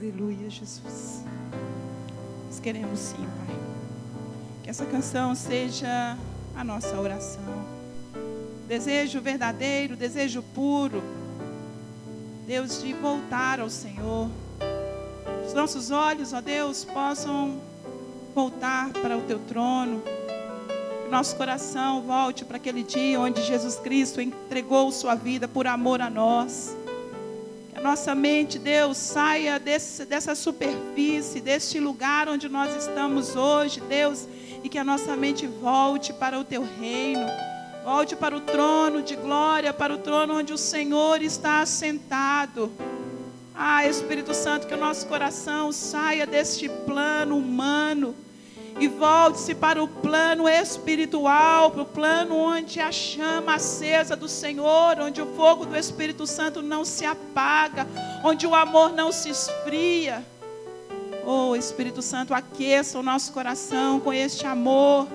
Aleluia, Jesus. Nós queremos sim, Pai. Que essa canção seja a nossa oração. Desejo verdadeiro, desejo puro. Deus, de voltar ao Senhor. Os nossos olhos, ó Deus, possam voltar para o teu trono. Que nosso coração volte para aquele dia onde Jesus Cristo entregou sua vida por amor a nós. A nossa mente, Deus, saia desse, dessa superfície, deste lugar onde nós estamos hoje, Deus, e que a nossa mente volte para o teu reino. Volte para o trono de glória, para o trono onde o Senhor está assentado. Ah, Espírito Santo, que o nosso coração saia deste plano humano e volte-se para o plano espiritual, para o plano onde a chama acesa do Senhor, onde o fogo do Espírito Santo não se apaga, onde o amor não se esfria. Oh, Espírito Santo, aqueça o nosso coração com este amor.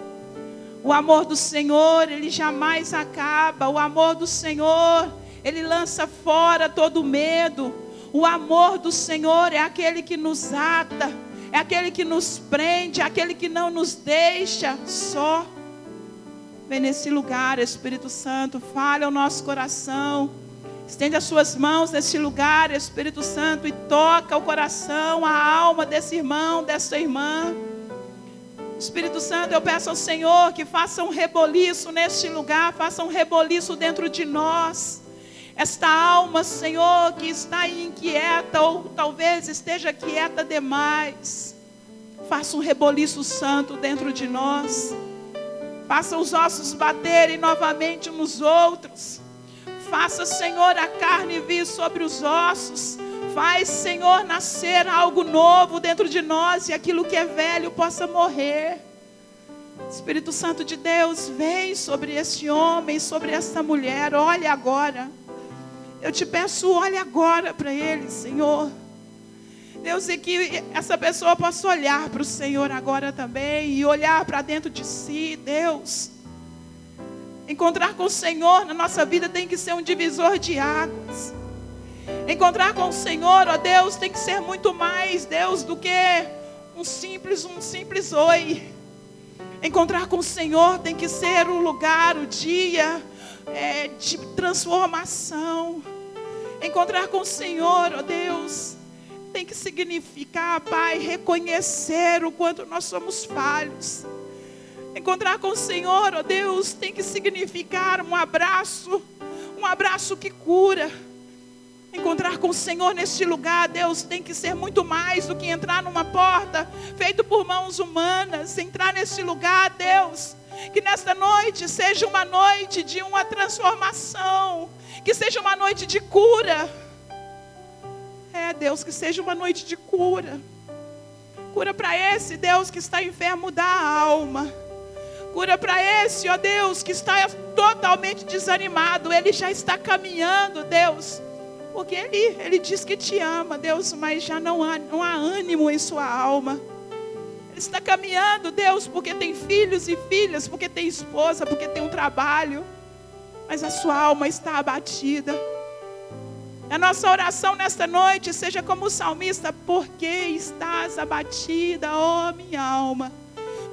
O amor do Senhor, ele jamais acaba. O amor do Senhor, ele lança fora todo medo. O amor do Senhor é aquele que nos ata, é aquele que nos prende, é aquele que não nos deixa só. Vem nesse lugar, Espírito Santo, fale ao nosso coração. Estende as suas mãos nesse lugar, Espírito Santo, e toca o coração, a alma desse irmão, dessa irmã. Espírito Santo, eu peço ao Senhor que faça um reboliço neste lugar, faça um reboliço dentro de nós. Esta alma, Senhor, que está inquieta ou talvez esteja quieta demais. Faça um reboliço santo dentro de nós. Faça os ossos baterem novamente nos outros. Faça, Senhor, a carne vir sobre os ossos. Faz, Senhor, nascer algo novo dentro de nós e aquilo que é velho possa morrer. Espírito Santo de Deus, vem sobre este homem, sobre esta mulher. Olha agora. Eu te peço, olhe agora para ele, Senhor. Deus, e que essa pessoa possa olhar para o Senhor agora também e olhar para dentro de si, Deus. Encontrar com o Senhor na nossa vida tem que ser um divisor de águas. Encontrar com o Senhor, ó Deus, tem que ser muito mais, Deus, do que um simples, um simples oi. Encontrar com o Senhor tem que ser o lugar, o dia é, de transformação. Encontrar com o Senhor, ó Deus, tem que significar, Pai, reconhecer o quanto nós somos falhos. Encontrar com o Senhor, ó Deus, tem que significar um abraço, um abraço que cura. Encontrar com o Senhor neste lugar, Deus, tem que ser muito mais do que entrar numa porta feito por mãos humanas. Entrar neste lugar, Deus, que nesta noite seja uma noite de uma transformação que seja uma noite de cura. É, Deus, que seja uma noite de cura. Cura para esse, Deus, que está enfermo da alma. Cura para esse, ó Deus, que está totalmente desanimado. Ele já está caminhando, Deus. Porque ele, ele diz que te ama, Deus, mas já não há, não há ânimo em sua alma. Está caminhando, Deus, porque tem filhos e filhas, porque tem esposa, porque tem um trabalho mas a sua alma está abatida. A nossa oração nesta noite seja como o salmista: Por que estás abatida, ó minha alma?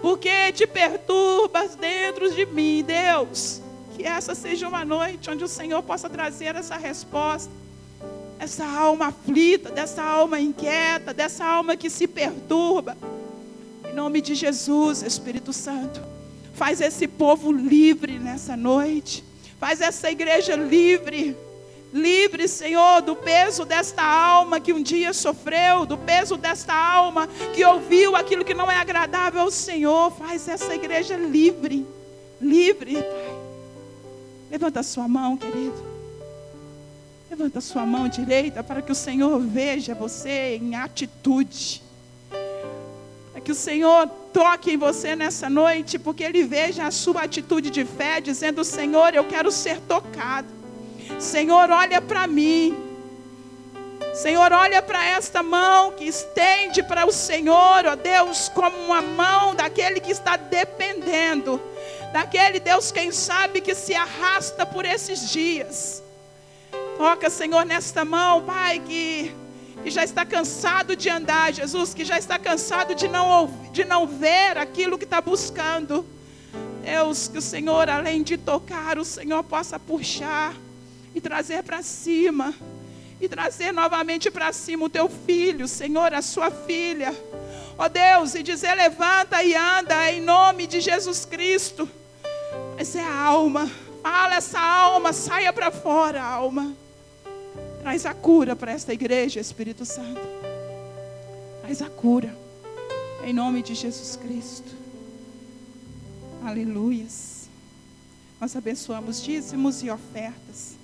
Por que te perturbas dentro de mim, Deus? Que essa seja uma noite onde o Senhor possa trazer essa resposta. Essa alma aflita, dessa alma inquieta, dessa alma que se perturba. Em nome de Jesus, Espírito Santo, faz esse povo livre nessa noite. Faz essa igreja livre. Livre, Senhor, do peso desta alma que um dia sofreu, do peso desta alma que ouviu aquilo que não é agradável ao Senhor. Faz essa igreja livre. Livre, Pai. Levanta a sua mão, querido. Levanta a sua mão direita para que o Senhor veja você em atitude. Para que o Senhor toque em você nessa noite, porque Ele veja a sua atitude de fé, dizendo: Senhor, eu quero ser tocado. Senhor, olha para mim. Senhor, olha para esta mão que estende para o Senhor, ó Deus, como uma mão daquele que está dependendo, daquele Deus, quem sabe, que se arrasta por esses dias. Toca, Senhor, nesta mão, Pai, que que já está cansado de andar, Jesus, que já está cansado de não, de não ver aquilo que está buscando. Deus, que o Senhor, além de tocar, o Senhor possa puxar e trazer para cima, e trazer novamente para cima o teu filho, Senhor, a sua filha. Ó Deus, e dizer: levanta e anda em nome de Jesus Cristo. Mas é a alma, fala essa alma, saia para fora, alma. Traz a cura para esta igreja, Espírito Santo. Traz a cura. Em nome de Jesus Cristo. Aleluias. Nós abençoamos dízimos e ofertas.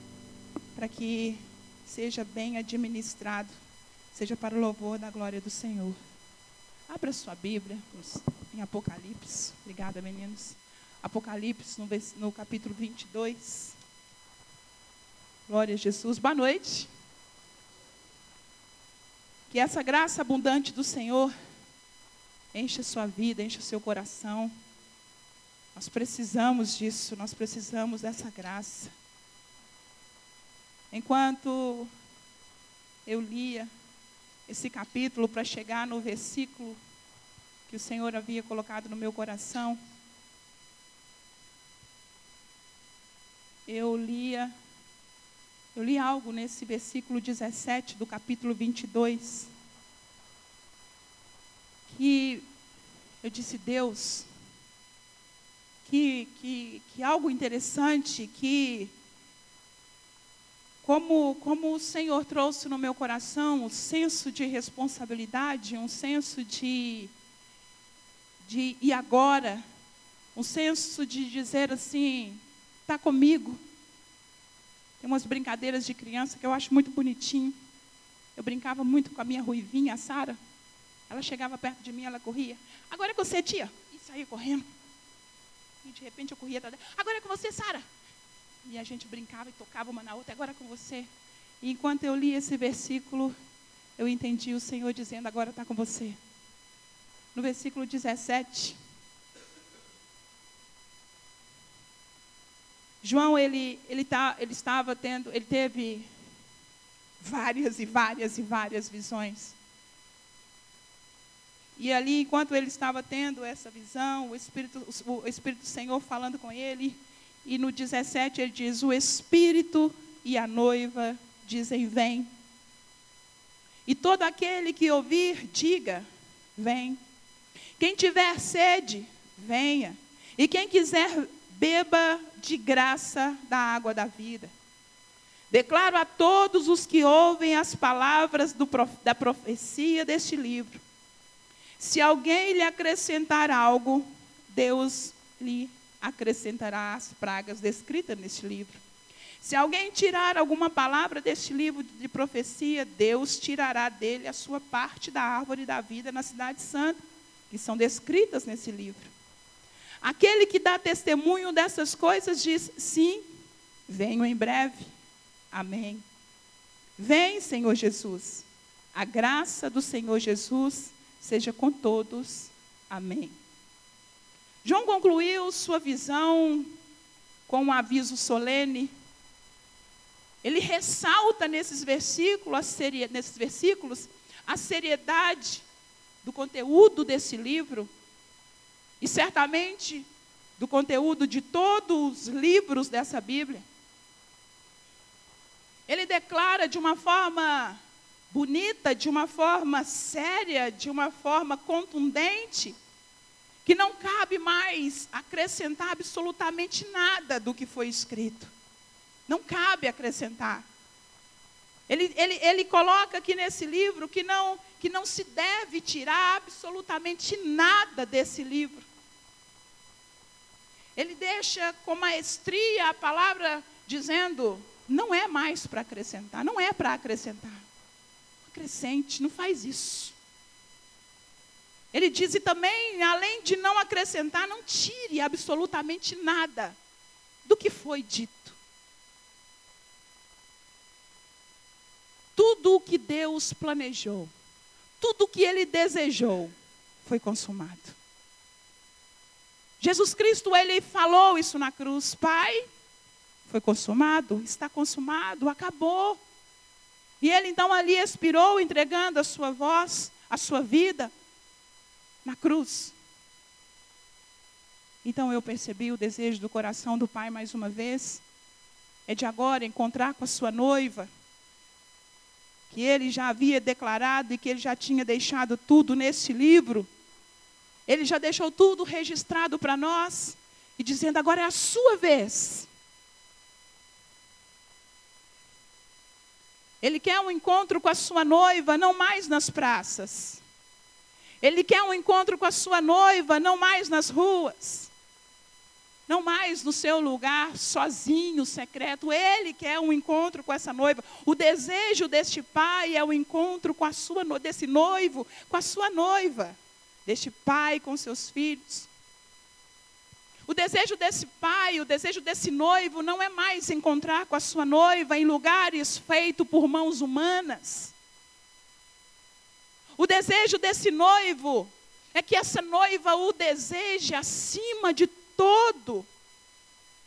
Para que seja bem administrado. Seja para o louvor da glória do Senhor. Abra sua Bíblia em Apocalipse. Obrigada, meninos. Apocalipse, no, capítulo 22. Glória a Jesus. Boa noite. Que essa graça abundante do Senhor encha sua vida, encha seu coração. Nós precisamos disso, nós precisamos dessa graça. Enquanto eu lia esse capítulo para chegar no versículo que o Senhor havia colocado no meu coração, eu lia eu li algo nesse versículo 17 do capítulo 22. Que eu disse, Deus, que, que, que algo interessante, que como, como o Senhor trouxe no meu coração um senso de responsabilidade, um senso de, de e agora, um senso de dizer assim, está comigo, tem umas brincadeiras de criança que eu acho muito bonitinho. Eu brincava muito com a minha ruivinha, a Sara. Ela chegava perto de mim, ela corria. Agora é com você, tia. E saía correndo. E de repente eu corria atrás Agora é com você, Sara. E a gente brincava e tocava uma na outra. Agora é com você. E enquanto eu li esse versículo, eu entendi o Senhor dizendo: Agora está com você. No versículo 17. João, ele, ele, tá, ele estava tendo, ele teve várias e várias e várias visões. E ali, enquanto ele estava tendo essa visão, o Espírito, o Espírito do Senhor falando com ele, e no 17 ele diz: O Espírito e a noiva dizem: Vem. E todo aquele que ouvir, diga: Vem. Quem tiver sede, venha. E quem quiser beba de graça da água da vida. Declaro a todos os que ouvem as palavras do, da profecia deste livro. Se alguém lhe acrescentar algo, Deus lhe acrescentará as pragas descritas neste livro. Se alguém tirar alguma palavra deste livro de profecia, Deus tirará dele a sua parte da árvore da vida na cidade santa, que são descritas nesse livro. Aquele que dá testemunho dessas coisas diz: sim, venho em breve. Amém. Vem, Senhor Jesus. A graça do Senhor Jesus seja com todos. Amém. João concluiu sua visão com um aviso solene. Ele ressalta nesses versículos, a nesses versículos a seriedade do conteúdo desse livro e certamente do conteúdo de todos os livros dessa Bíblia. Ele declara de uma forma bonita, de uma forma séria, de uma forma contundente, que não cabe mais acrescentar absolutamente nada do que foi escrito. Não cabe acrescentar. Ele, ele, ele coloca aqui nesse livro que não, que não se deve tirar absolutamente nada desse livro. Ele deixa com maestria a palavra dizendo: não é mais para acrescentar, não é para acrescentar. Acrescente, não faz isso. Ele diz e também, além de não acrescentar, não tire absolutamente nada do que foi dito. Tudo o que Deus planejou, tudo o que Ele desejou, foi consumado. Jesus Cristo, ele falou isso na cruz: Pai, foi consumado, está consumado, acabou. E ele então ali expirou, entregando a sua voz, a sua vida, na cruz. Então eu percebi o desejo do coração do Pai mais uma vez, é de agora encontrar com a sua noiva, que ele já havia declarado e que ele já tinha deixado tudo nesse livro. Ele já deixou tudo registrado para nós e dizendo: agora é a sua vez. Ele quer um encontro com a sua noiva, não mais nas praças. Ele quer um encontro com a sua noiva, não mais nas ruas. Não mais no seu lugar, sozinho, secreto. Ele quer um encontro com essa noiva. O desejo deste pai é o encontro com a sua desse noivo, com a sua noiva. Deste pai com seus filhos. O desejo desse pai, o desejo desse noivo não é mais se encontrar com a sua noiva em lugares feitos por mãos humanas. O desejo desse noivo é que essa noiva o deseje acima de todo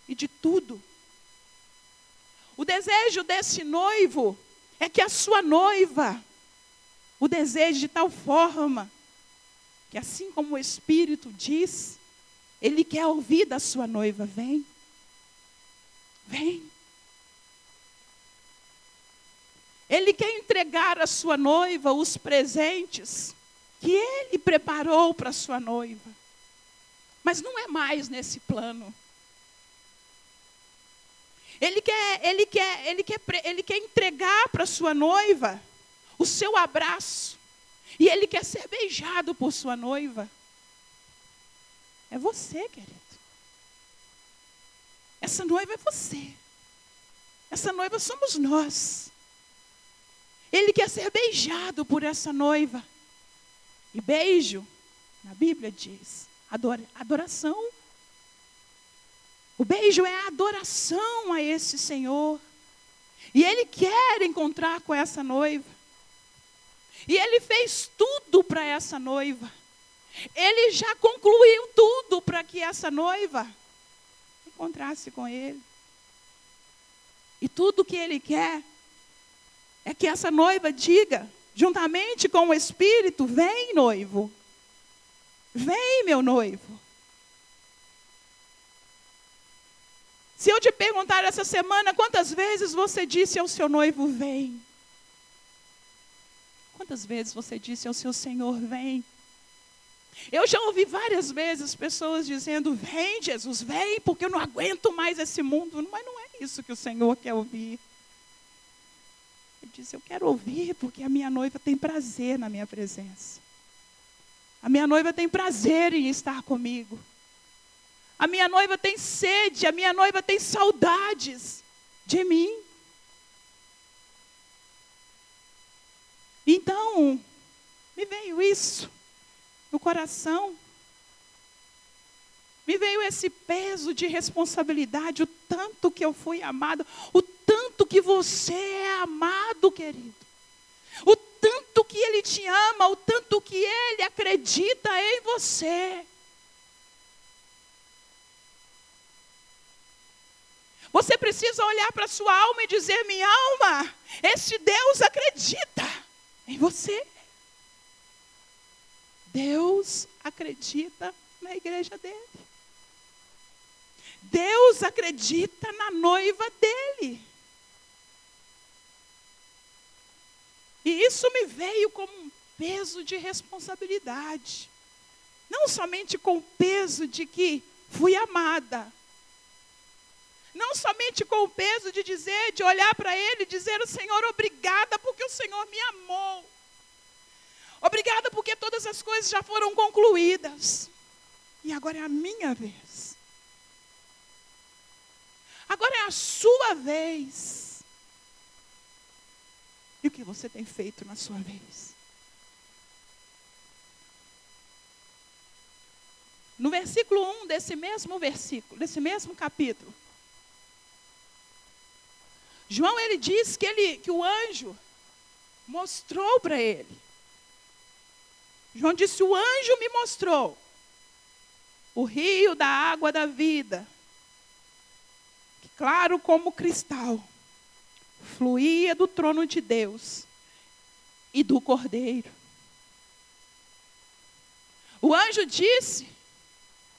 e de tudo. O desejo desse noivo é que a sua noiva o deseje de tal forma que, assim como o Espírito diz, ele quer ouvir da sua noiva: vem, vem. Ele quer entregar à sua noiva os presentes que ele preparou para a sua noiva. Mas não é mais nesse plano. Ele quer, ele quer, ele quer, ele quer entregar para sua noiva o seu abraço. E ele quer ser beijado por sua noiva. É você, querido. Essa noiva é você. Essa noiva somos nós. Ele quer ser beijado por essa noiva. E beijo, na Bíblia diz, adoração. O beijo é a adoração a esse Senhor. E ele quer encontrar com essa noiva. E ele fez tudo para essa noiva. Ele já concluiu tudo para que essa noiva encontrasse com ele. E tudo que ele quer é que essa noiva diga, juntamente com o Espírito: Vem, noivo. Vem, meu noivo. Se eu te perguntar essa semana quantas vezes você disse ao seu noivo: Vem. Quantas vezes você disse ao seu Senhor: Vem. Eu já ouvi várias vezes pessoas dizendo: Vem, Jesus, vem, porque eu não aguento mais esse mundo. Mas não é isso que o Senhor quer ouvir. Ele disse: Eu quero ouvir porque a minha noiva tem prazer na minha presença. A minha noiva tem prazer em estar comigo. A minha noiva tem sede, a minha noiva tem saudades de mim. Então, me veio isso no coração. Me veio esse peso de responsabilidade, o tanto que eu fui amado, o tanto que você é amado, querido. O tanto que ele te ama, o tanto que ele acredita em você. Você precisa olhar para sua alma e dizer: minha alma, este Deus acredita em você. Deus acredita na igreja dele. Deus acredita na noiva dele. E isso me veio como um peso de responsabilidade. Não somente com o peso de que fui amada. Não somente com o peso de dizer, de olhar para ele e dizer: Senhor, obrigada porque o Senhor me amou. Obrigada porque todas as coisas já foram concluídas. E agora é a minha vez. Agora é a sua vez. E o que você tem feito na sua vez? No versículo 1 desse mesmo versículo, desse mesmo capítulo, João ele diz que, ele, que o anjo mostrou para ele João disse: O anjo me mostrou o rio da água da vida, claro como cristal, fluía do trono de Deus e do Cordeiro. O anjo disse,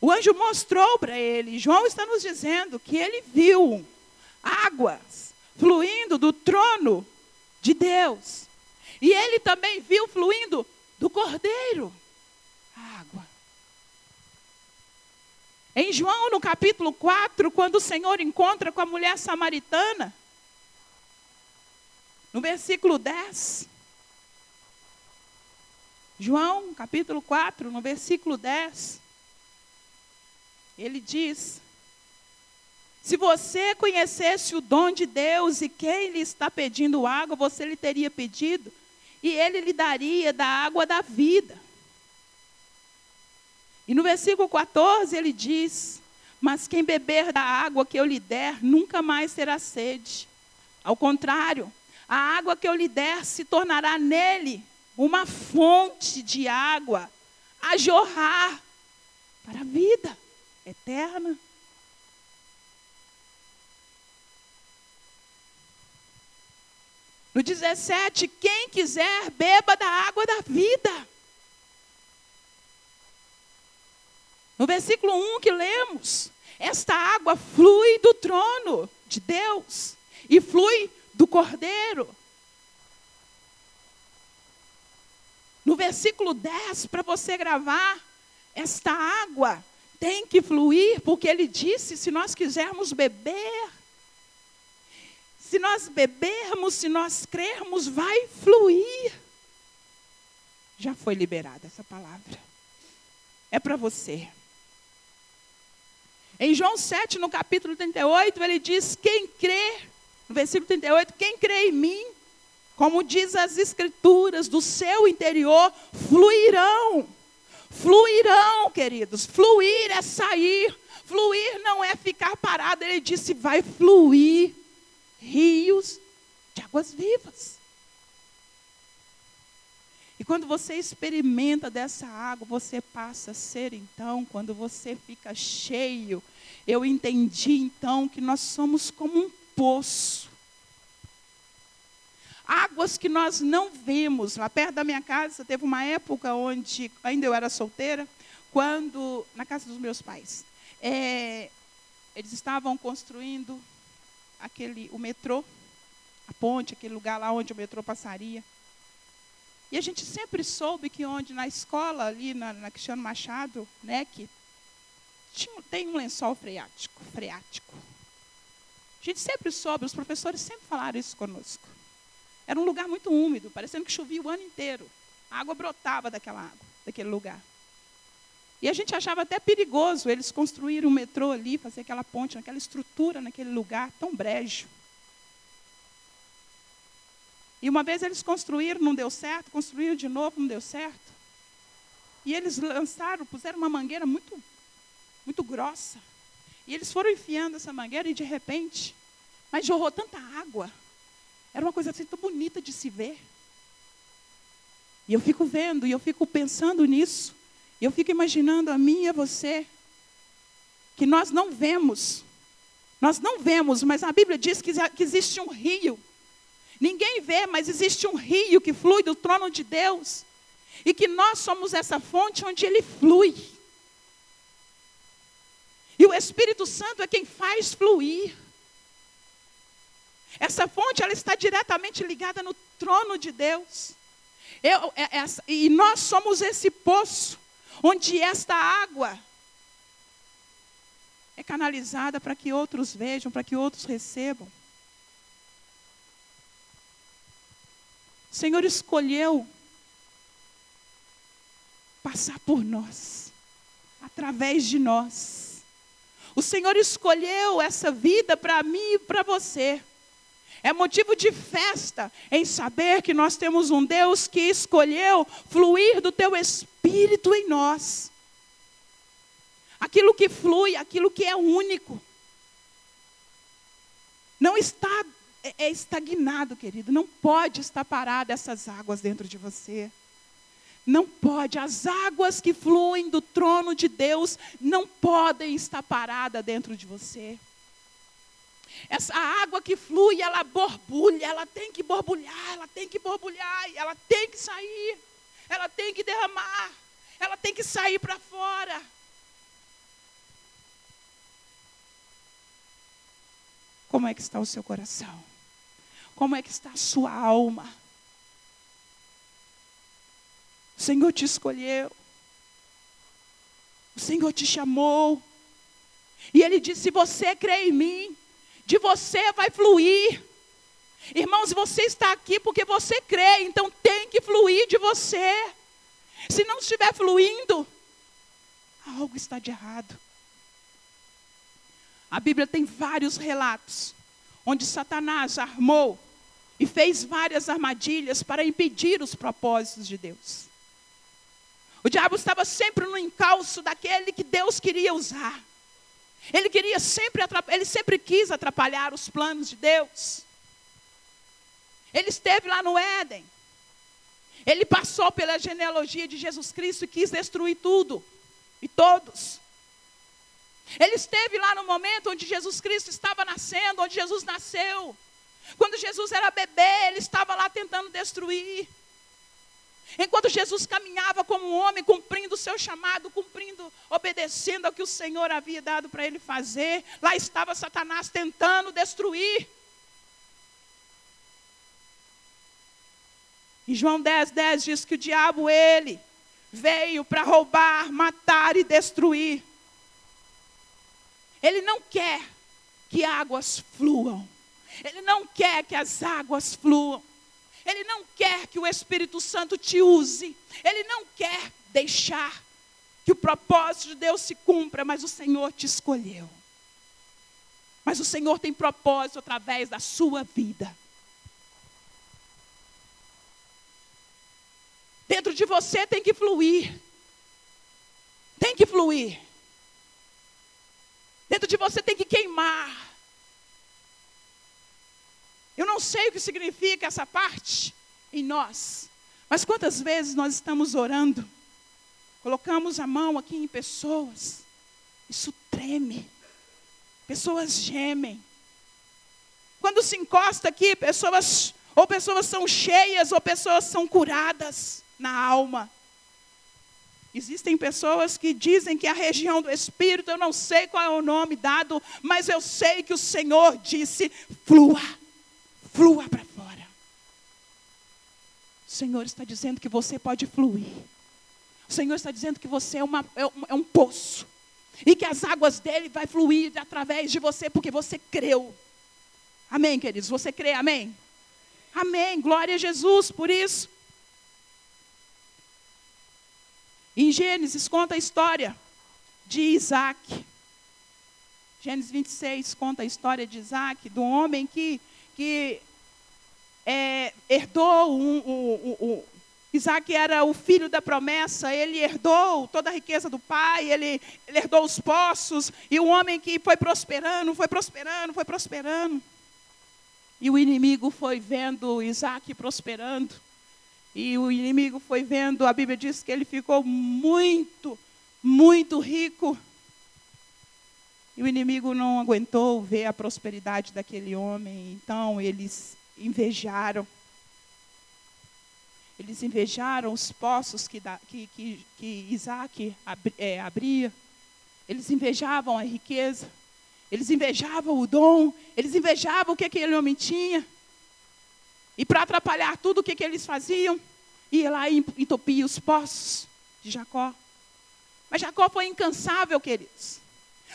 o anjo mostrou para ele, João está nos dizendo que ele viu águas fluindo do trono de Deus. E ele também viu fluindo do Cordeiro água. Em João, no capítulo 4, quando o Senhor encontra com a mulher samaritana, no versículo 10, João, capítulo 4, no versículo 10, ele diz: Se você conhecesse o dom de Deus e quem lhe está pedindo água, você lhe teria pedido, e ele lhe daria da água da vida. E no versículo 14 ele diz: Mas quem beber da água que eu lhe der, nunca mais terá sede. Ao contrário, a água que eu lhe der se tornará nele uma fonte de água a jorrar para a vida eterna. No 17, quem quiser, beba da água da vida. No versículo 1 que lemos, esta água flui do trono de Deus e flui do Cordeiro. No versículo 10, para você gravar, esta água tem que fluir, porque ele disse: se nós quisermos beber, se nós bebermos, se nós crermos, vai fluir. Já foi liberada essa palavra. É para você. Em João 7, no capítulo 38, ele diz: Quem crê, no versículo 38, quem crê em mim, como diz as Escrituras, do seu interior fluirão. Fluirão, queridos. Fluir é sair. Fluir não é ficar parado. Ele disse: vai fluir rios de águas vivas. E quando você experimenta dessa água, você passa a ser então, quando você fica cheio, eu entendi então que nós somos como um poço águas que nós não vemos. Lá perto da minha casa, teve uma época onde, ainda eu era solteira, quando, na casa dos meus pais, é, eles estavam construindo aquele, o metrô, a ponte, aquele lugar lá onde o metrô passaria. E a gente sempre soube que onde na escola, ali na, na Cristiano Machado, né, que tinha, tem um lençol freático, freático. A gente sempre soube, os professores sempre falaram isso conosco. Era um lugar muito úmido, parecendo que chovia o ano inteiro. A água brotava daquela água, daquele lugar. E a gente achava até perigoso eles construírem um metrô ali, fazer aquela ponte, aquela estrutura naquele lugar tão brejo. E uma vez eles construíram, não deu certo, construíram de novo, não deu certo. E eles lançaram, puseram uma mangueira muito, muito grossa. E eles foram enfiando essa mangueira e de repente, mas jorrou tanta água era uma coisa assim tão bonita de se ver. E eu fico vendo, e eu fico pensando nisso. Eu fico imaginando a mim e a você, que nós não vemos. Nós não vemos, mas a Bíblia diz que, que existe um rio. Ninguém vê, mas existe um rio que flui do trono de Deus. E que nós somos essa fonte onde ele flui. E o Espírito Santo é quem faz fluir. Essa fonte ela está diretamente ligada no trono de Deus. Eu, é, essa, e nós somos esse poço onde esta água é canalizada para que outros vejam, para que outros recebam. O Senhor escolheu passar por nós, através de nós. O Senhor escolheu essa vida para mim e para você. É motivo de festa em saber que nós temos um Deus que escolheu fluir do teu espírito em nós. Aquilo que flui, aquilo que é único. Não está é, é estagnado, querido. Não pode estar parada essas águas dentro de você. Não pode. As águas que fluem do trono de Deus não podem estar paradas dentro de você. Essa água que flui, ela borbulha, ela tem que borbulhar, ela tem que borbulhar, ela tem que sair, ela tem que derramar, ela tem que sair para fora. Como é que está o seu coração? Como é que está a sua alma? O Senhor te escolheu. O Senhor te chamou. E Ele disse: se você crê em mim, de você vai fluir. Irmãos, você está aqui porque você crê, então tem que fluir de você. Se não estiver fluindo, algo está de errado. A Bíblia tem vários relatos onde Satanás armou e fez várias armadilhas para impedir os propósitos de Deus. O diabo estava sempre no encalço daquele que Deus queria usar. Ele queria sempre ele sempre quis atrapalhar os planos de Deus. Ele esteve lá no Éden. Ele passou pela genealogia de Jesus Cristo e quis destruir tudo e todos. Ele esteve lá no momento onde Jesus Cristo estava nascendo, onde Jesus nasceu. Quando Jesus era bebê, ele estava lá tentando destruir. Enquanto Jesus caminhava como um homem, cumprindo o seu chamado, cumprindo, obedecendo ao que o Senhor havia dado para ele fazer, lá estava Satanás tentando destruir. Em João 10, 10 diz que o diabo, ele, veio para roubar, matar e destruir. Ele não quer que águas fluam. Ele não quer que as águas fluam. Ele não quer que o Espírito Santo te use. Ele não quer deixar que o propósito de Deus se cumpra, mas o Senhor te escolheu. Mas o Senhor tem propósito através da sua vida. Dentro de você tem que fluir. Tem que fluir. Dentro de você tem que queimar. Eu não sei o que significa essa parte em nós, mas quantas vezes nós estamos orando, colocamos a mão aqui em pessoas, isso treme, pessoas gemem. Quando se encosta aqui, pessoas, ou pessoas são cheias, ou pessoas são curadas na alma. Existem pessoas que dizem que a região do Espírito, eu não sei qual é o nome dado, mas eu sei que o Senhor disse: flua flua para fora. O Senhor está dizendo que você pode fluir. O Senhor está dizendo que você é, uma, é, um, é um poço. E que as águas dele vai fluir através de você, porque você creu. Amém, queridos? Você crê, amém? Amém. Glória a Jesus por isso. Em Gênesis conta a história de Isaac. Gênesis 26 conta a história de Isaac, do homem que que é, herdou um, um, um, Isaac era o filho da promessa, ele herdou toda a riqueza do pai, ele, ele herdou os poços, e o homem que foi prosperando, foi prosperando, foi prosperando. E o inimigo foi vendo Isaac prosperando, e o inimigo foi vendo, a Bíblia diz que ele ficou muito, muito rico. E o inimigo não aguentou ver a prosperidade daquele homem, então eles invejaram. Eles invejaram os poços que, que, que, que Isaac é, abria. Eles invejavam a riqueza. Eles invejavam o dom. Eles invejavam o que aquele homem tinha. E para atrapalhar tudo o que, que eles faziam, ia lá e entupia os poços de Jacó. Mas Jacó foi incansável, queridos.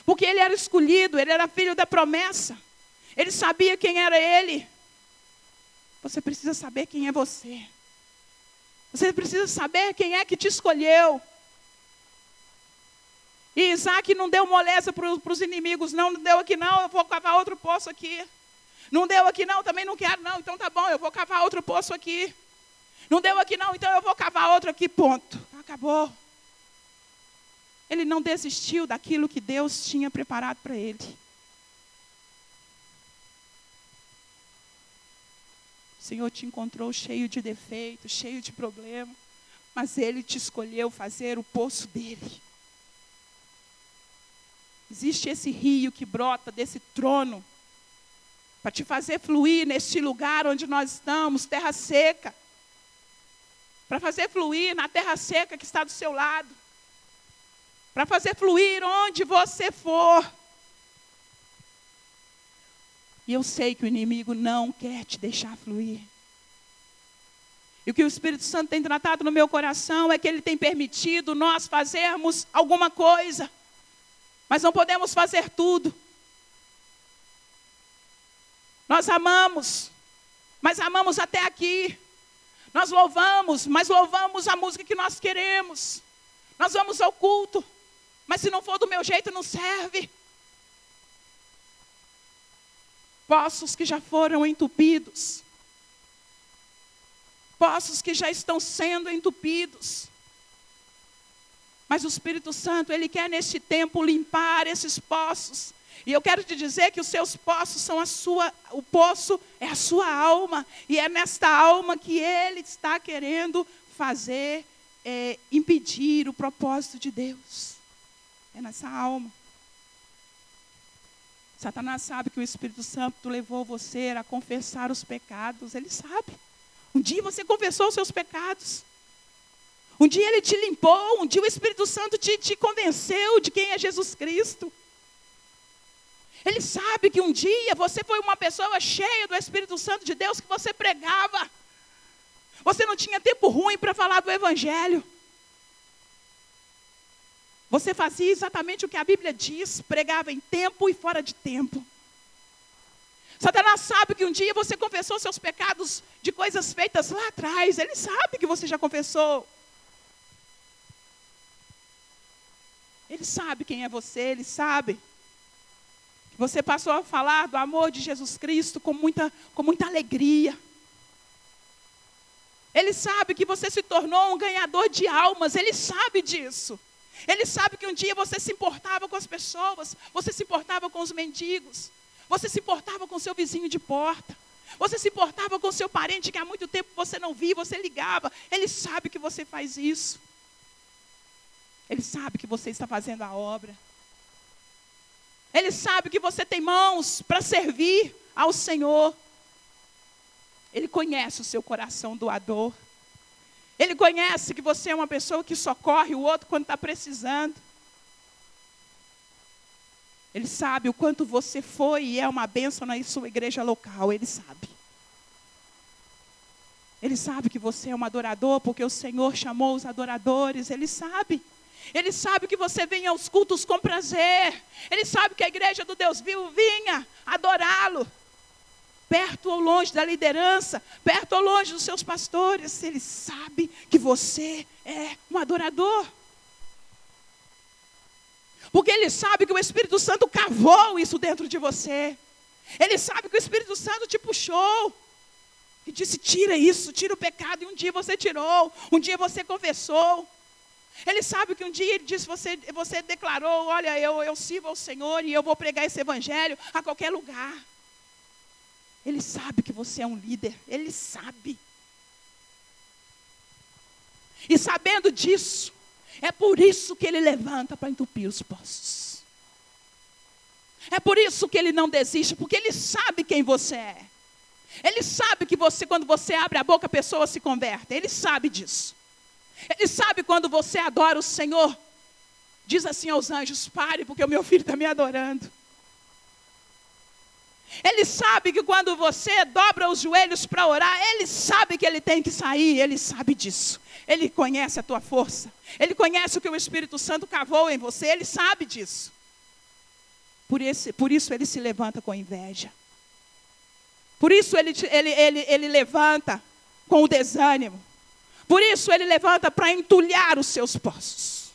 Porque ele era escolhido, ele era filho da promessa. Ele sabia quem era ele. Você precisa saber quem é você. Você precisa saber quem é que te escolheu. E Isaac não deu moleza para os inimigos, não, não deu aqui não, eu vou cavar outro poço aqui. Não deu aqui não, também não quero não, então tá bom, eu vou cavar outro poço aqui. Não deu aqui não, então eu vou cavar outro aqui, ponto. Acabou. Ele não desistiu daquilo que Deus tinha preparado para ele. O Senhor te encontrou cheio de defeitos, cheio de problemas, mas Ele te escolheu fazer o poço dele. Existe esse rio que brota desse trono para te fazer fluir neste lugar onde nós estamos, terra seca. Para fazer fluir na terra seca que está do seu lado. Para fazer fluir onde você for. E eu sei que o inimigo não quer te deixar fluir. E o que o Espírito Santo tem tratado no meu coração é que ele tem permitido nós fazermos alguma coisa, mas não podemos fazer tudo. Nós amamos, mas amamos até aqui. Nós louvamos, mas louvamos a música que nós queremos. Nós vamos ao culto, mas se não for do meu jeito, não serve. Poços que já foram entupidos, poços que já estão sendo entupidos. Mas o Espírito Santo, Ele quer neste tempo limpar esses poços. E eu quero te dizer que os seus poços são a sua, o poço é a sua alma. E é nesta alma que Ele está querendo fazer, é, impedir o propósito de Deus. É nessa alma. Satanás sabe que o Espírito Santo levou você a confessar os pecados, ele sabe. Um dia você confessou os seus pecados. Um dia ele te limpou, um dia o Espírito Santo te, te convenceu de quem é Jesus Cristo. Ele sabe que um dia você foi uma pessoa cheia do Espírito Santo de Deus que você pregava. Você não tinha tempo ruim para falar do Evangelho. Você fazia exatamente o que a Bíblia diz, pregava em tempo e fora de tempo. Satanás sabe que um dia você confessou seus pecados de coisas feitas lá atrás. Ele sabe que você já confessou. Ele sabe quem é você, ele sabe. Você passou a falar do amor de Jesus Cristo com muita, com muita alegria. Ele sabe que você se tornou um ganhador de almas, ele sabe disso. Ele sabe que um dia você se importava com as pessoas, você se importava com os mendigos, você se importava com seu vizinho de porta. Você se importava com seu parente que há muito tempo você não via, você ligava. Ele sabe que você faz isso. Ele sabe que você está fazendo a obra. Ele sabe que você tem mãos para servir ao Senhor. Ele conhece o seu coração doador. Ele conhece que você é uma pessoa que socorre o outro quando está precisando. Ele sabe o quanto você foi e é uma bênção na sua igreja local. Ele sabe. Ele sabe que você é um adorador, porque o Senhor chamou os adoradores. Ele sabe. Ele sabe que você vem aos cultos com prazer. Ele sabe que a igreja do Deus vivo vinha adorá-lo. Perto ou longe da liderança, perto ou longe dos seus pastores, ele sabe que você é um adorador. Porque ele sabe que o Espírito Santo cavou isso dentro de você. Ele sabe que o Espírito Santo te puxou. E disse: tira isso, tira o pecado. E um dia você tirou, um dia você confessou. Ele sabe que um dia ele disse: você, você declarou: olha, eu, eu sirvo ao Senhor e eu vou pregar esse evangelho a qualquer lugar. Ele sabe que você é um líder, ele sabe. E sabendo disso, é por isso que ele levanta para entupir os poços. É por isso que ele não desiste, porque ele sabe quem você é. Ele sabe que você, quando você abre a boca, a pessoa se converte. Ele sabe disso. Ele sabe quando você adora o Senhor. Diz assim aos anjos: pare, porque o meu filho está me adorando. Ele sabe que quando você dobra os joelhos para orar, ele sabe que ele tem que sair, ele sabe disso. Ele conhece a tua força. Ele conhece o que o Espírito Santo cavou em você, ele sabe disso. Por, esse, por isso ele se levanta com inveja. Por isso ele, ele, ele, ele levanta com o desânimo. Por isso ele levanta para entulhar os seus poços.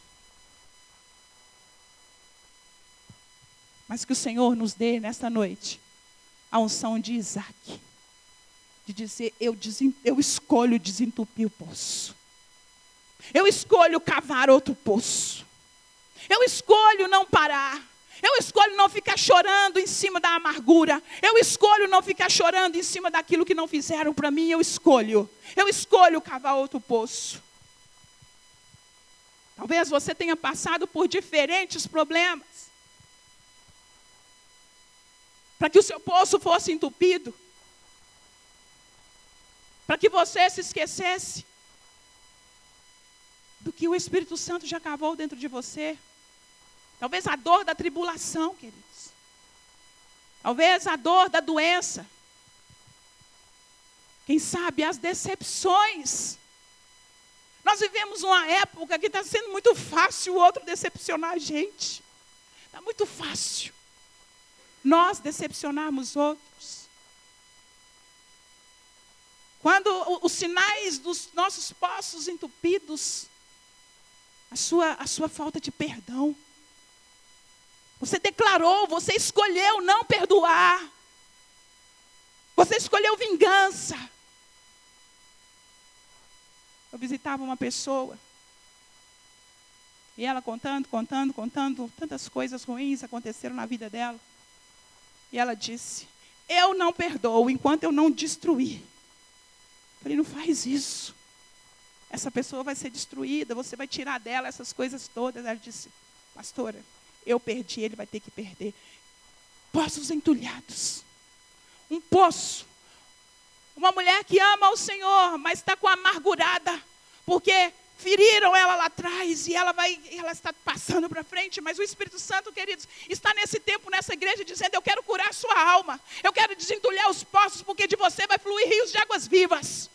Mas que o Senhor nos dê nesta noite a unção de Isaac. De dizer, eu, eu escolho desentupir o poço. Eu escolho cavar outro poço. Eu escolho não parar. Eu escolho não ficar chorando em cima da amargura. Eu escolho não ficar chorando em cima daquilo que não fizeram para mim. Eu escolho. Eu escolho cavar outro poço. Talvez você tenha passado por diferentes problemas. Para que o seu poço fosse entupido, para que você se esquecesse do que o Espírito Santo já cavou dentro de você. Talvez a dor da tribulação, queridos. Talvez a dor da doença. Quem sabe as decepções. Nós vivemos uma época que está sendo muito fácil o outro decepcionar a gente. Está muito fácil. Nós decepcionarmos outros. Quando os sinais dos nossos poços entupidos, a sua, a sua falta de perdão. Você declarou, você escolheu não perdoar. Você escolheu vingança. Eu visitava uma pessoa. E ela contando, contando, contando, tantas coisas ruins aconteceram na vida dela. E ela disse: Eu não perdoo enquanto eu não destruir. Eu falei: Não faz isso. Essa pessoa vai ser destruída, você vai tirar dela essas coisas todas. Ela disse: Pastora, eu perdi, ele vai ter que perder. Poços entulhados. Um poço uma mulher que ama o Senhor, mas está com amargurada, porque feriram ela lá atrás e ela vai, ela está passando para frente, mas o Espírito Santo, queridos, está nesse tempo nessa igreja dizendo: "Eu quero curar a sua alma. Eu quero desentulhar os poços, porque de você vai fluir rios de águas vivas."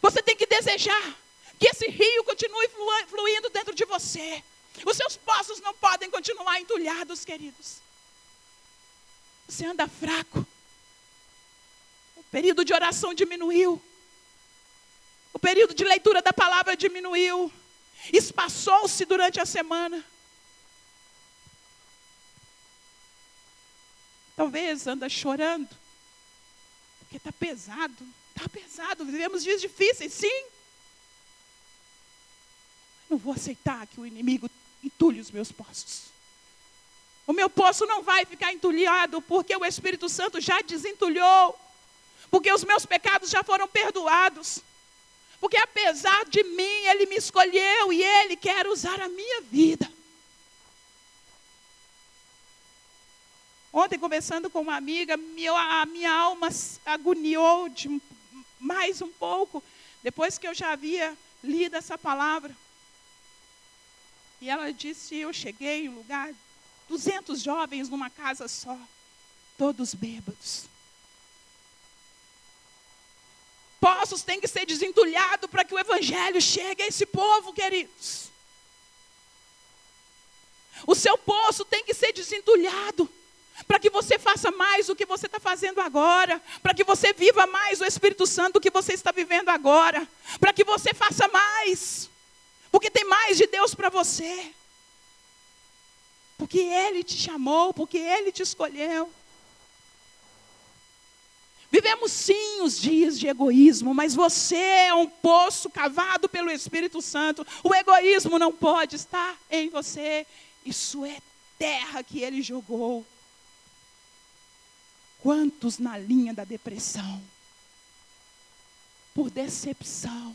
Você tem que desejar que esse rio continue fluindo dentro de você. Os seus poços não podem continuar entulhados, queridos. Você anda fraco período de oração diminuiu. O período de leitura da palavra diminuiu. Espaçou-se durante a semana. Talvez anda chorando. Porque está pesado. Está pesado. Vivemos dias difíceis, sim. Não vou aceitar que o inimigo entulhe os meus poços. O meu poço não vai ficar entulhado, porque o Espírito Santo já desentulhou porque os meus pecados já foram perdoados. Porque apesar de mim, Ele me escolheu e Ele quer usar a minha vida. Ontem, conversando com uma amiga, a minha alma agoniou de mais um pouco, depois que eu já havia lido essa palavra. E ela disse: Eu cheguei em um lugar, 200 jovens numa casa só, todos bêbados. Poços têm que ser desentulhados para que o evangelho chegue a esse povo, queridos. O seu poço tem que ser desentulhado para que você faça mais do que você está fazendo agora, para que você viva mais o Espírito Santo do que você está vivendo agora, para que você faça mais, porque tem mais de Deus para você, porque Ele te chamou, porque Ele te escolheu. Vivemos sim os dias de egoísmo, mas você é um poço cavado pelo Espírito Santo. O egoísmo não pode estar em você. Isso é terra que ele jogou. Quantos na linha da depressão? Por decepção,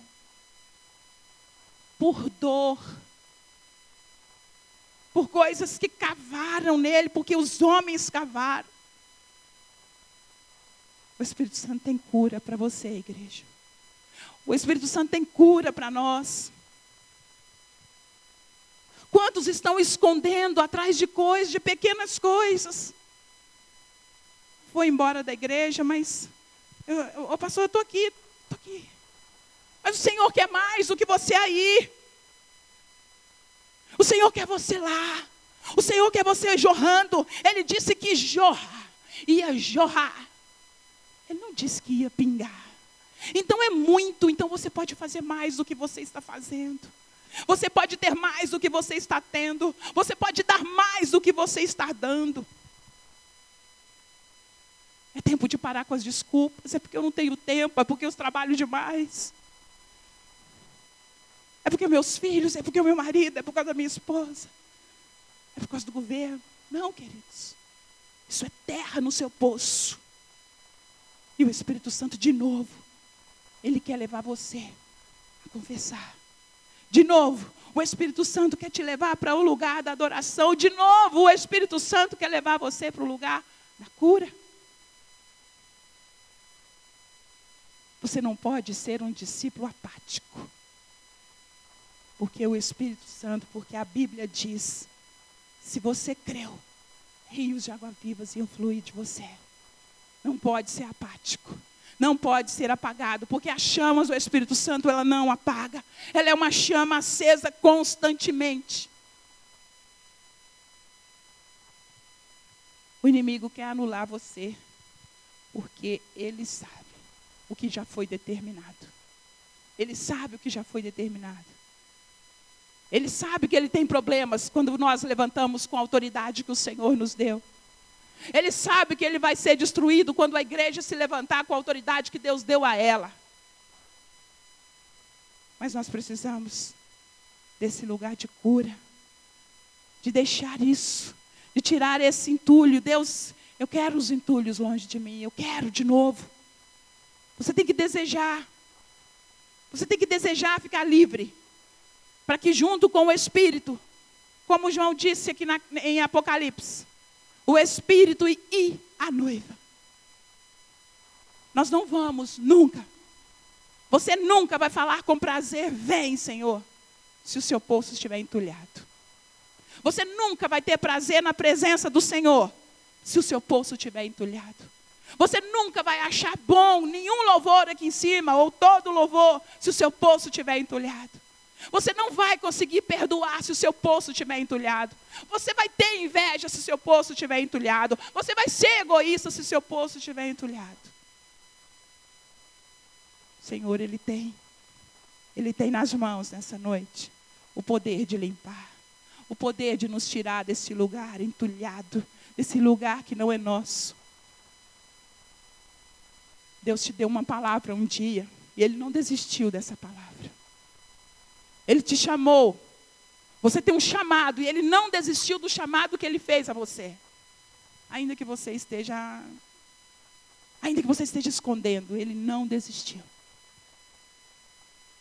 por dor, por coisas que cavaram nele, porque os homens cavaram. O Espírito Santo tem cura para você, igreja. O Espírito Santo tem cura para nós. Quantos estão escondendo atrás de coisas, de pequenas coisas? Foi embora da igreja, mas. Ô pastor, eu estou aqui, estou aqui. Mas o Senhor quer mais do que você aí. O Senhor quer você lá. O Senhor quer você jorrando. Ele disse que jorra, ia jorrar. Ele não disse que ia pingar. Então é muito, então você pode fazer mais do que você está fazendo. Você pode ter mais do que você está tendo. Você pode dar mais do que você está dando. É tempo de parar com as desculpas. É porque eu não tenho tempo, é porque eu trabalho demais. É porque meus filhos, é porque o meu marido, é por causa da minha esposa. É por causa do governo. Não, queridos. Isso é terra no seu poço. E o Espírito Santo, de novo, ele quer levar você a confessar De novo, o Espírito Santo quer te levar para o lugar da adoração. De novo, o Espírito Santo quer levar você para o lugar da cura. Você não pode ser um discípulo apático. Porque o Espírito Santo, porque a Bíblia diz: se você creu, rios de água vivas iam fluir de você. Não pode ser apático não pode ser apagado, porque as chamas do Espírito Santo ela não apaga. Ela é uma chama acesa constantemente. O inimigo quer anular você, porque ele sabe o que já foi determinado. Ele sabe o que já foi determinado. Ele sabe que ele tem problemas quando nós levantamos com a autoridade que o Senhor nos deu. Ele sabe que ele vai ser destruído quando a igreja se levantar com a autoridade que Deus deu a ela. Mas nós precisamos desse lugar de cura, de deixar isso, de tirar esse entulho. Deus, eu quero os entulhos longe de mim, eu quero de novo. Você tem que desejar. Você tem que desejar ficar livre. Para que, junto com o Espírito, como João disse aqui na, em Apocalipse, o Espírito e a noiva. Nós não vamos nunca. Você nunca vai falar com prazer, vem, Senhor, se o seu poço estiver entulhado. Você nunca vai ter prazer na presença do Senhor, se o seu poço estiver entulhado. Você nunca vai achar bom nenhum louvor aqui em cima, ou todo louvor, se o seu poço estiver entulhado. Você não vai conseguir perdoar se o seu poço estiver entulhado. Você vai ter inveja se o seu poço estiver entulhado. Você vai ser egoísta se o seu poço estiver entulhado. O Senhor, Ele tem. Ele tem nas mãos nessa noite o poder de limpar. O poder de nos tirar desse lugar entulhado. Desse lugar que não é nosso. Deus te deu uma palavra um dia. E Ele não desistiu dessa palavra. Ele te chamou. Você tem um chamado e ele não desistiu do chamado que ele fez a você. Ainda que você esteja ainda que você esteja escondendo, ele não desistiu.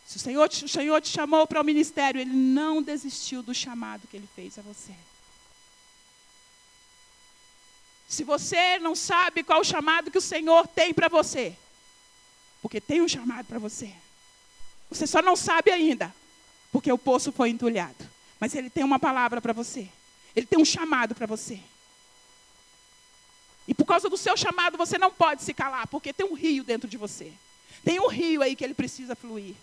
Se o Senhor, o Senhor te chamou para o ministério, ele não desistiu do chamado que ele fez a você. Se você não sabe qual o chamado que o Senhor tem para você, porque tem um chamado para você, você só não sabe ainda porque o poço foi entulhado. Mas ele tem uma palavra para você. Ele tem um chamado para você. E por causa do seu chamado, você não pode se calar, porque tem um rio dentro de você. Tem um rio aí que ele precisa fluir.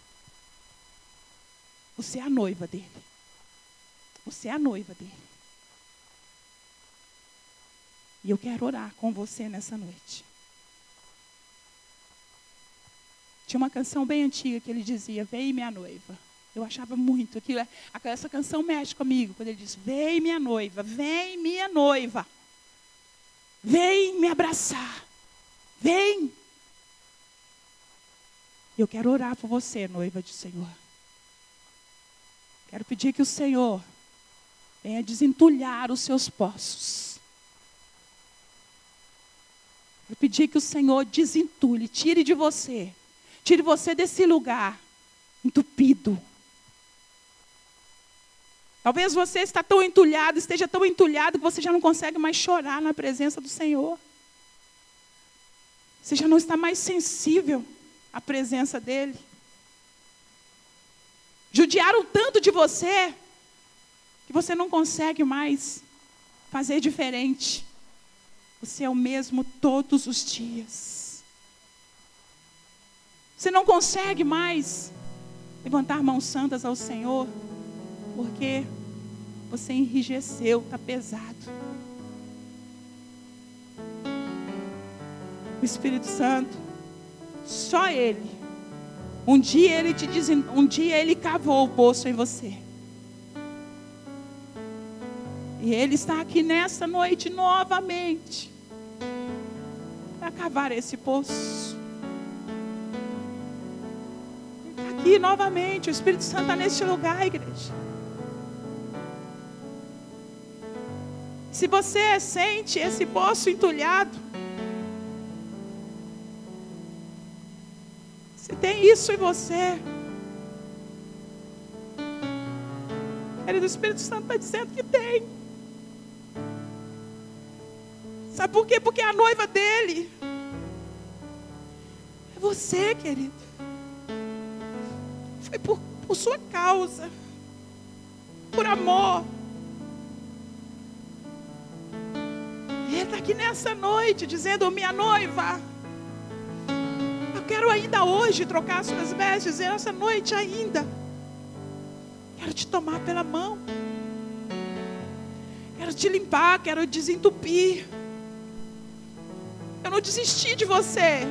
Você é a noiva dele. Você é a noiva dele. E eu quero orar com você nessa noite. Tinha uma canção bem antiga que ele dizia: Vem, minha noiva. Eu achava muito aquilo. Essa canção mexe comigo, quando ele diz: Vem minha noiva, vem minha noiva. Vem me abraçar. Vem. Eu quero orar por você, noiva do Senhor. Quero pedir que o Senhor venha desentulhar os seus poços. Quero pedir que o Senhor desentulhe, tire de você, tire você desse lugar entupido Talvez você está tão entulhado, esteja tão entulhado que você já não consegue mais chorar na presença do Senhor. Você já não está mais sensível à presença dEle. Judiaram tanto de você que você não consegue mais fazer diferente. Você é o mesmo todos os dias. Você não consegue mais levantar mãos santas ao Senhor porque você enrijeceu, está pesado. O Espírito Santo, só Ele. Um dia ele te diz, um dia ele cavou o poço em você. E ele está aqui nessa noite novamente para cavar esse poço. Está aqui novamente, o Espírito Santo está neste lugar, igreja. Se você sente esse poço entulhado, se tem isso em você, Querido, o Espírito Santo está dizendo que tem. Sabe por quê? Porque é a noiva dele. É você, querido. Foi por, por sua causa. Por amor. Nessa noite dizendo: Minha noiva, eu quero ainda hoje trocar suas vestes, essa noite ainda. Quero te tomar pela mão. Quero te limpar, quero desentupir. Eu não desisti de você.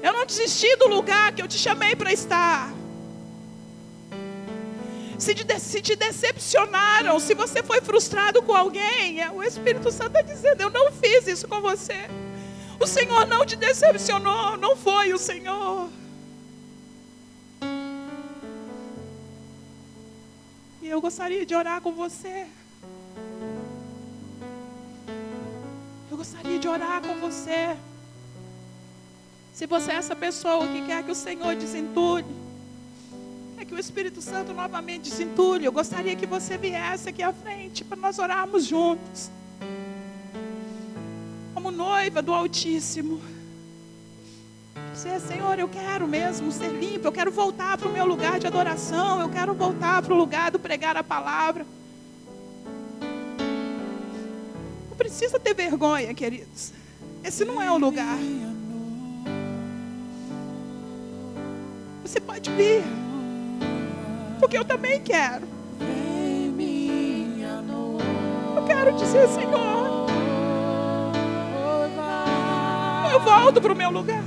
Eu não desisti do lugar que eu te chamei para estar se te, se te decepcionaram, se você foi frustrado com alguém, é, o Espírito Santo está dizendo: Eu não fiz isso com você. O Senhor não te decepcionou, não foi o Senhor. E eu gostaria de orar com você. Eu gostaria de orar com você. Se você é essa pessoa que quer que o Senhor desentulhe, que o Espírito Santo novamente se entulhe. Eu gostaria que você viesse aqui à frente para nós orarmos juntos. Como noiva do Altíssimo. Dizer, Senhor, eu quero mesmo ser limpo, eu quero voltar para o meu lugar de adoração, eu quero voltar para o lugar do pregar a palavra. Não precisa ter vergonha, queridos. Esse não é o lugar. Você pode vir porque eu também quero. Eu quero dizer, Senhor, eu volto para o meu lugar.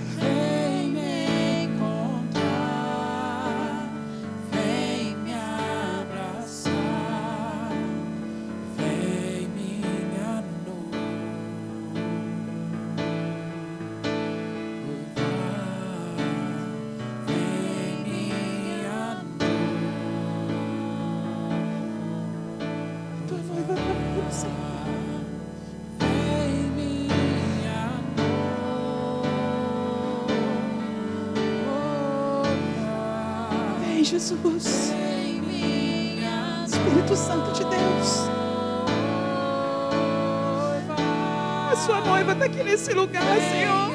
A sua noiva está aqui nesse lugar, Senhor.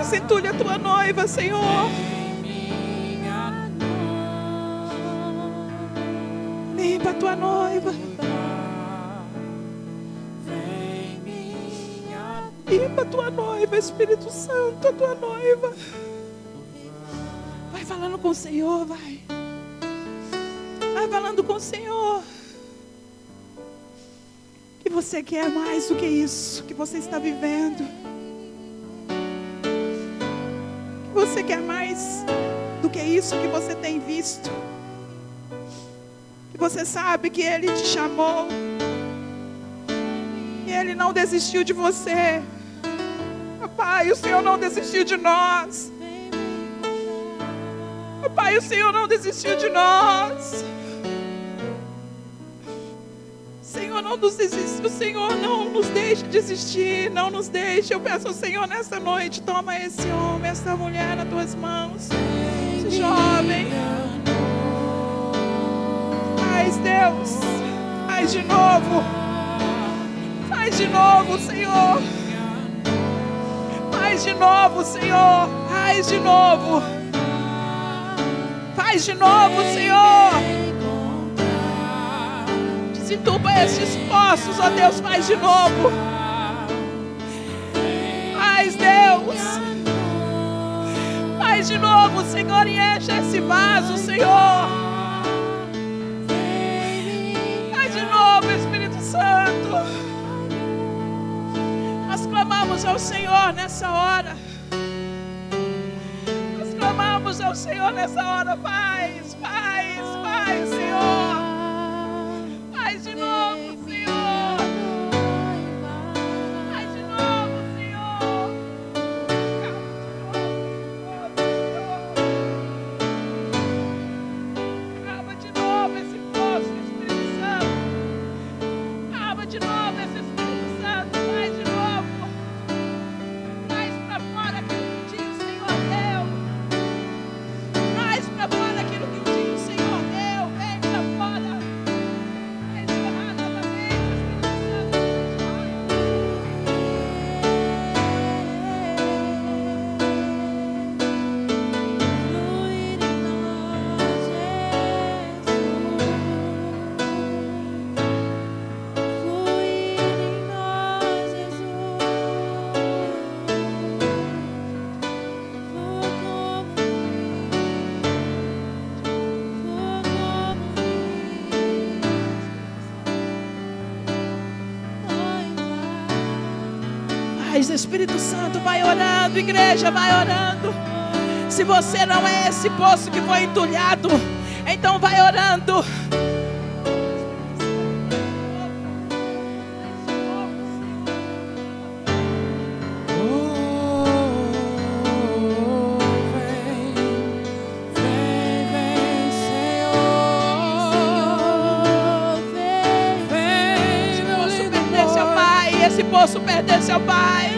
Acentule a tua noiva, Senhor. Limpa a tua noiva. Limpa a tua noiva, Espírito Santo, a tua noiva. Vai falando com o Senhor, vai. Falando com o Senhor. Que você quer mais do que isso que você está vivendo. Que você quer mais do que isso que você tem visto. Que você sabe que Ele te chamou. E Ele não desistiu de você. Pai, o Senhor não desistiu de nós. Pai, o Senhor não desistiu de nós. Não nos o Senhor não nos deixe desistir, não nos deixe. Eu peço ao Senhor nessa noite, toma esse homem, essa mulher nas tuas mãos, esse jovem. Faz, Deus, faz de novo, faz de novo, Senhor. Faz de novo, Senhor. Faz de novo. Faz de novo, Senhor. Desentupa esses poços, ó Deus. Faz de novo. Faz, Deus. Faz de novo, Senhor. E enche esse vaso, Senhor. clamamos ao Senhor nessa hora. Nós clamamos ao Senhor nessa hora. Paz, paz, paz, Senhor. Vai orando, igreja, vai orando. Se você não é esse poço que foi entulhado, então vai orando. poço pertence ao Pai.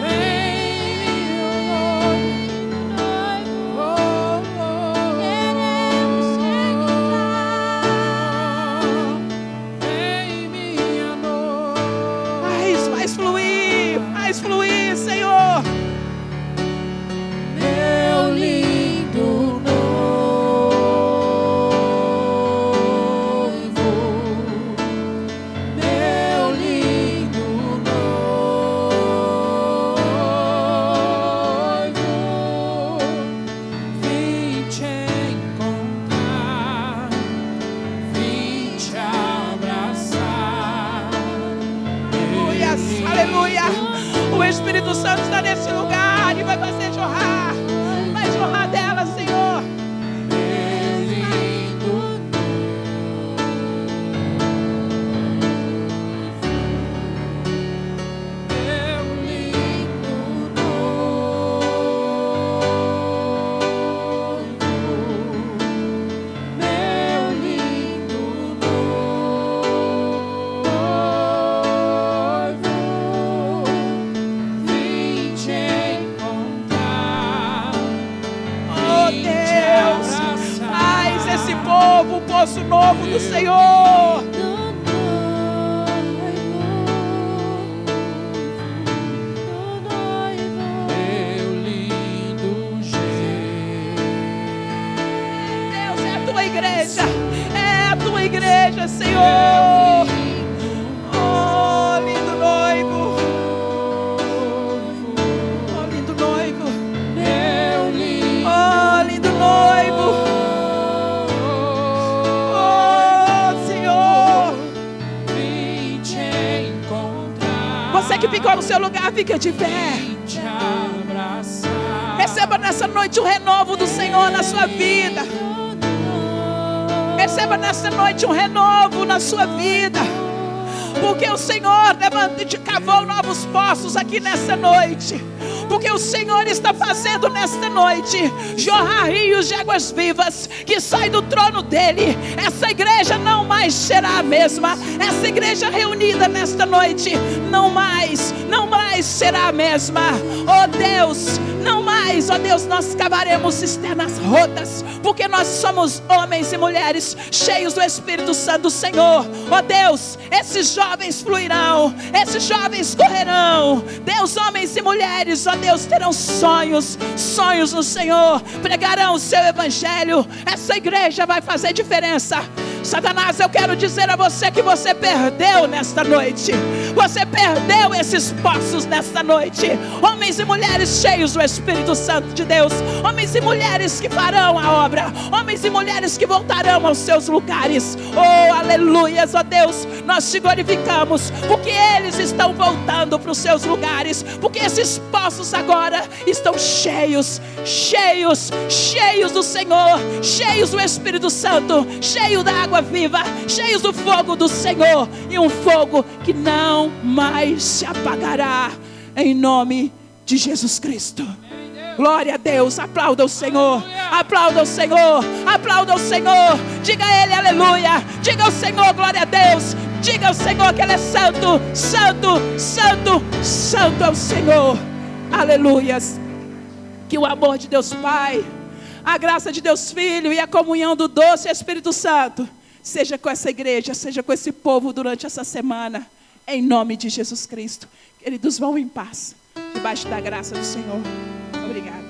O renovo do Senhor na sua vida. Receba nessa noite um renovo na sua vida. Porque o Senhor levanta, te cavou novos poços aqui nessa noite porque o Senhor está fazendo nesta noite jorrar rios de águas vivas que saem do trono dele. Essa igreja não mais será a mesma. Essa igreja reunida nesta noite não mais, não mais será a mesma. Oh Deus, mais, ó Deus, nós cavaremos cisternas rotas, porque nós somos homens e mulheres cheios do Espírito Santo do Senhor. Ó Deus, esses jovens fluirão, esses jovens correrão. Deus, homens e mulheres, ó Deus, terão sonhos, sonhos no Senhor, pregarão o seu evangelho. Essa igreja vai fazer diferença. Satanás, eu quero dizer a você que você perdeu nesta noite. Você perdeu esses poços nesta noite. Homens e mulheres cheios do Espírito Santo de Deus. Homens e mulheres que farão a obra. Homens e mulheres que voltarão aos seus lugares. Oh, aleluias, ó oh Deus. Nós te glorificamos porque eles estão voltando para os seus lugares. Porque esses poços agora estão cheios, cheios, cheios do Senhor, cheios do Espírito Santo, cheio da água viva, cheios do fogo do Senhor e um fogo que não mais se apagará. Em nome de Jesus Cristo. Glória a Deus, aplauda o Senhor, aplauda o Senhor, aplauda o Senhor, diga a Ele aleluia, diga ao Senhor glória a Deus, diga ao Senhor que Ele é santo, santo, santo, santo é o Senhor, aleluias. Que o amor de Deus Pai, a graça de Deus Filho e a comunhão do doce Espírito Santo, seja com essa igreja, seja com esse povo durante essa semana, em nome de Jesus Cristo. Queridos, vão em paz debaixo da graça do Senhor. Obrigada.